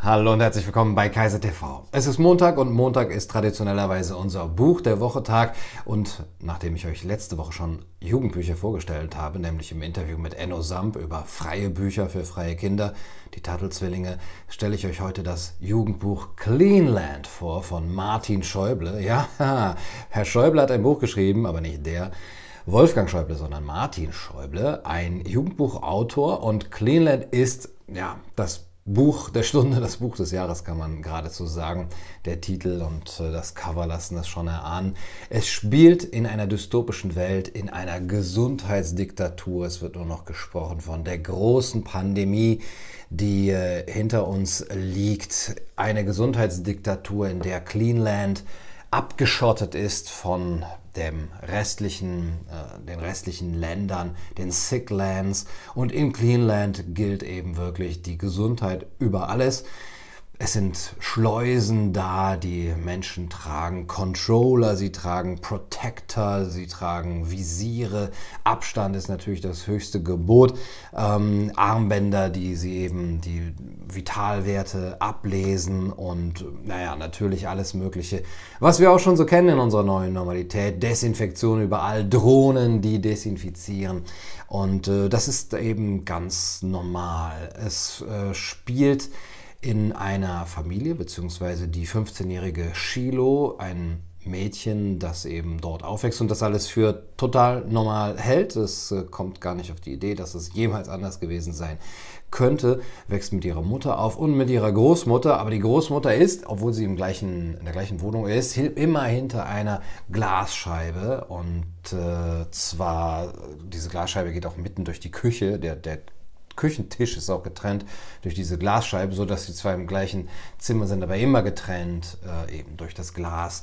Hallo und herzlich willkommen bei Kaiser TV. Es ist Montag und Montag ist traditionellerweise unser Buch der Woche Tag. Und nachdem ich euch letzte Woche schon Jugendbücher vorgestellt habe, nämlich im Interview mit Enno Samp über freie Bücher für freie Kinder, die Turtle-Zwillinge, stelle ich euch heute das Jugendbuch Cleanland vor von Martin Schäuble. Ja, Herr Schäuble hat ein Buch geschrieben, aber nicht der. Wolfgang Schäuble, sondern Martin Schäuble, ein Jugendbuchautor und Cleanland ist ja das Buch der Stunde, das Buch des Jahres kann man geradezu sagen. Der Titel und äh, das Cover lassen das schon erahnen. Es spielt in einer dystopischen Welt, in einer Gesundheitsdiktatur. Es wird nur noch gesprochen von der großen Pandemie, die äh, hinter uns liegt. Eine Gesundheitsdiktatur, in der Cleanland abgeschottet ist von dem restlichen, äh, den restlichen Ländern, den Sick Lands. Und in Cleanland gilt eben wirklich die Gesundheit über alles. Es sind Schleusen da, die Menschen tragen Controller, sie tragen Protector, sie tragen Visiere. Abstand ist natürlich das höchste Gebot. Ähm, Armbänder, die sie eben die Vitalwerte ablesen und naja, natürlich alles Mögliche. Was wir auch schon so kennen in unserer neuen Normalität. Desinfektion überall, Drohnen, die desinfizieren. Und äh, das ist eben ganz normal. Es äh, spielt in einer Familie, beziehungsweise die 15-jährige Shiloh, ein Mädchen, das eben dort aufwächst und das alles für total normal hält. Es äh, kommt gar nicht auf die Idee, dass es jemals anders gewesen sein könnte, wächst mit ihrer Mutter auf und mit ihrer Großmutter. Aber die Großmutter ist, obwohl sie im gleichen, in der gleichen Wohnung ist, immer hinter einer Glasscheibe. Und äh, zwar, diese Glasscheibe geht auch mitten durch die Küche. Der, der Küchentisch ist auch getrennt durch diese Glasscheibe, sodass sie zwar im gleichen Zimmer sind, aber immer getrennt äh, eben durch das Glas.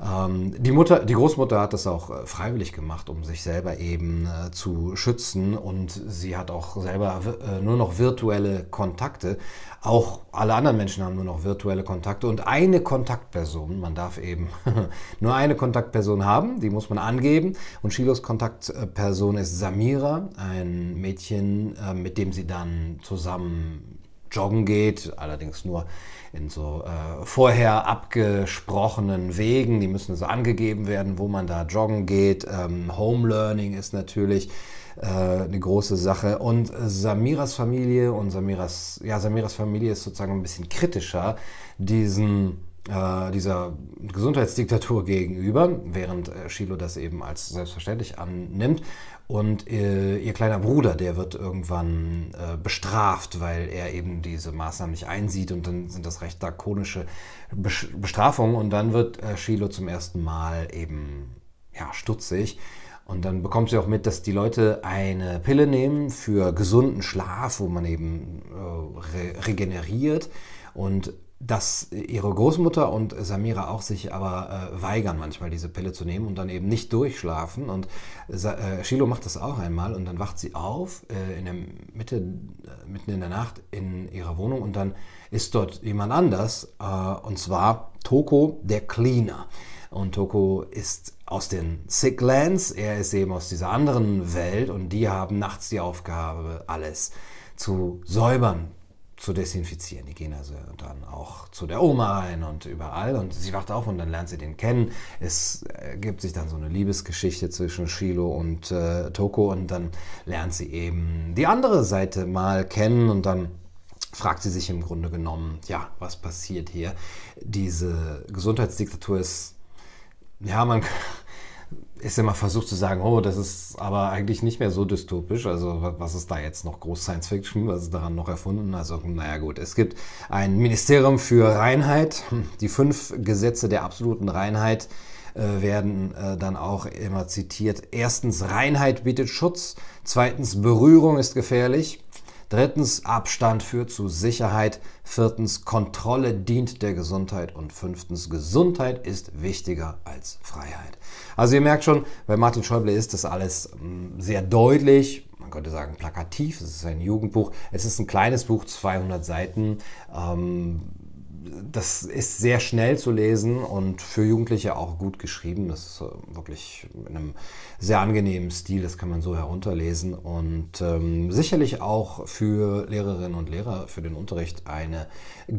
Ähm, die Mutter, die Großmutter hat das auch äh, freiwillig gemacht, um sich selber eben äh, zu schützen. Und sie hat auch selber äh, nur noch virtuelle Kontakte. Auch alle anderen Menschen haben nur noch virtuelle Kontakte. Und eine Kontaktperson, man darf eben nur eine Kontaktperson haben, die muss man angeben. Und Shilos Kontaktperson ist Samira, ein Mädchen, mit dem sie dann zusammen joggen geht, allerdings nur in so äh, vorher abgesprochenen Wegen, die müssen so angegeben werden, wo man da joggen geht. Ähm, Home Learning ist natürlich äh, eine große Sache und Samiras Familie und Samiras, ja, Samiras Familie ist sozusagen ein bisschen kritischer diesen äh, dieser Gesundheitsdiktatur gegenüber, während äh, Shiloh das eben als selbstverständlich annimmt. Und äh, ihr kleiner Bruder, der wird irgendwann äh, bestraft, weil er eben diese Maßnahmen nicht einsieht und dann sind das recht drakonische Bestrafungen und dann wird äh, Shiloh zum ersten Mal eben ja, stutzig. Und dann bekommt sie auch mit, dass die Leute eine Pille nehmen für gesunden Schlaf, wo man eben äh, re regeneriert. Und dass ihre Großmutter und Samira auch sich aber äh, weigern, manchmal diese Pille zu nehmen und dann eben nicht durchschlafen. Und äh, Shiloh macht das auch einmal und dann wacht sie auf äh, in der Mitte, äh, mitten in der Nacht in ihrer Wohnung und dann ist dort jemand anders äh, und zwar Toko, der Cleaner. Und Toko ist aus den Sicklands, er ist eben aus dieser anderen Welt und die haben nachts die Aufgabe, alles zu säubern, zu desinfizieren. Die gehen also dann auch zu der Oma rein und überall und sie wacht auf und dann lernt sie den kennen. Es ergibt sich dann so eine Liebesgeschichte zwischen Shiloh und äh, Toko und dann lernt sie eben die andere Seite mal kennen und dann fragt sie sich im Grunde genommen, ja, was passiert hier? Diese Gesundheitsdiktatur ist, ja, man ist immer versucht zu sagen, oh, das ist aber eigentlich nicht mehr so dystopisch. Also was ist da jetzt noch groß Science Fiction? Was ist daran noch erfunden? Also naja gut, es gibt ein Ministerium für Reinheit. Die fünf Gesetze der absoluten Reinheit äh, werden äh, dann auch immer zitiert. Erstens, Reinheit bietet Schutz. Zweitens, Berührung ist gefährlich. Drittens, Abstand führt zu Sicherheit. Viertens, Kontrolle dient der Gesundheit. Und fünftens, Gesundheit ist wichtiger als Freiheit. Also ihr merkt schon, bei Martin Schäuble ist das alles mm, sehr deutlich. Man könnte sagen plakativ. Es ist ein Jugendbuch. Es ist ein kleines Buch, 200 Seiten. Ähm, das ist sehr schnell zu lesen und für Jugendliche auch gut geschrieben. Das ist äh, wirklich in einem sehr angenehmen Stil, das kann man so herunterlesen. Und ähm, sicherlich auch für Lehrerinnen und Lehrer für den Unterricht eine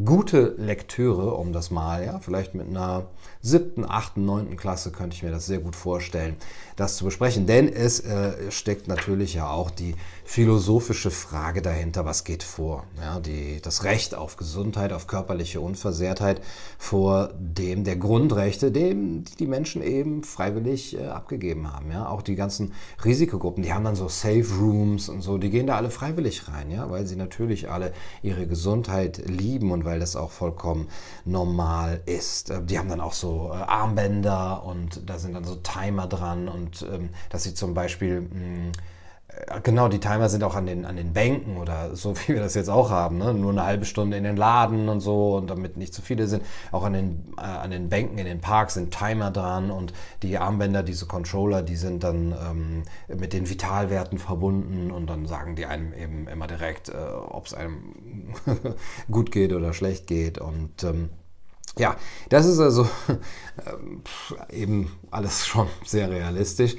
gute Lektüre, um das mal, ja, vielleicht mit einer siebten, achten, neunten Klasse könnte ich mir das sehr gut vorstellen, das zu besprechen. Denn es äh, steckt natürlich ja auch die philosophische Frage dahinter, was geht vor? Ja, die, das Recht auf Gesundheit, auf körperliche Unversehrtheit vor dem der Grundrechte, dem die Menschen eben freiwillig äh, abgegeben haben. Ja, auch die ganzen Risikogruppen, die haben dann so Safe Rooms und so, die gehen da alle freiwillig rein, ja, weil sie natürlich alle ihre Gesundheit lieben und weil das auch vollkommen normal ist. Äh, die haben dann auch so äh, Armbänder und da sind dann so Timer dran und ähm, dass sie zum Beispiel mh, hm, Genau, die Timer sind auch an den, an den Bänken oder so, wie wir das jetzt auch haben. Ne? Nur eine halbe Stunde in den Laden und so und damit nicht zu viele sind. Auch an den, äh, an den Bänken in den Parks sind Timer dran und die Armbänder, diese Controller, die sind dann ähm, mit den Vitalwerten verbunden und dann sagen die einem eben immer direkt, äh, ob es einem gut geht oder schlecht geht. Und ähm, ja, das ist also äh, eben alles schon sehr realistisch.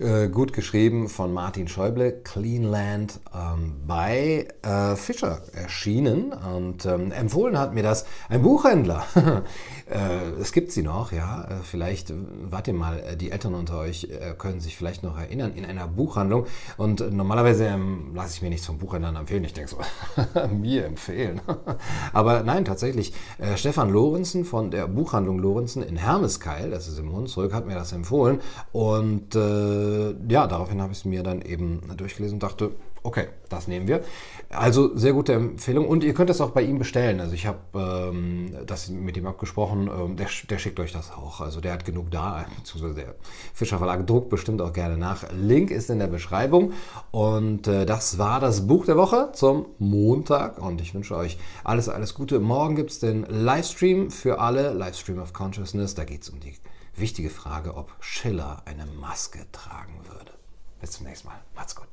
Äh, gut geschrieben von Martin Schäuble, Cleanland ähm, bei äh, Fischer erschienen und ähm, empfohlen hat mir das ein Buchhändler. äh, es gibt sie noch, ja. Äh, vielleicht, äh, warte mal, die Eltern unter euch können sich vielleicht noch erinnern, in einer Buchhandlung. Und normalerweise ähm, lasse ich mir nichts von Buchhändlern empfehlen. Ich denke so, mir empfehlen. Aber nein, tatsächlich, Stefan Lorenzen von der Buchhandlung Lorenzen in Hermeskeil, das ist im Hunsrück, hat mir das empfohlen. Und äh, ja, daraufhin habe ich es mir dann eben durchgelesen und dachte, okay, das nehmen wir. Also sehr gute Empfehlung und ihr könnt es auch bei ihm bestellen. Also ich habe ähm, das mit ihm abgesprochen, ähm, der, der, schickt euch das auch. Also der hat genug da, beziehungsweise der Fischer Verlag druckt bestimmt auch gerne nach. Link ist in der Beschreibung und äh, das war das Buch der Woche zum Montag und ich wünsche euch alles, alles Gute. Morgen gibt es den Livestream für alle, Livestream of Consciousness. Da geht es um die wichtige Frage, ob Schiller eine Maske tragen würde. Bis zum nächsten Mal. Macht's gut.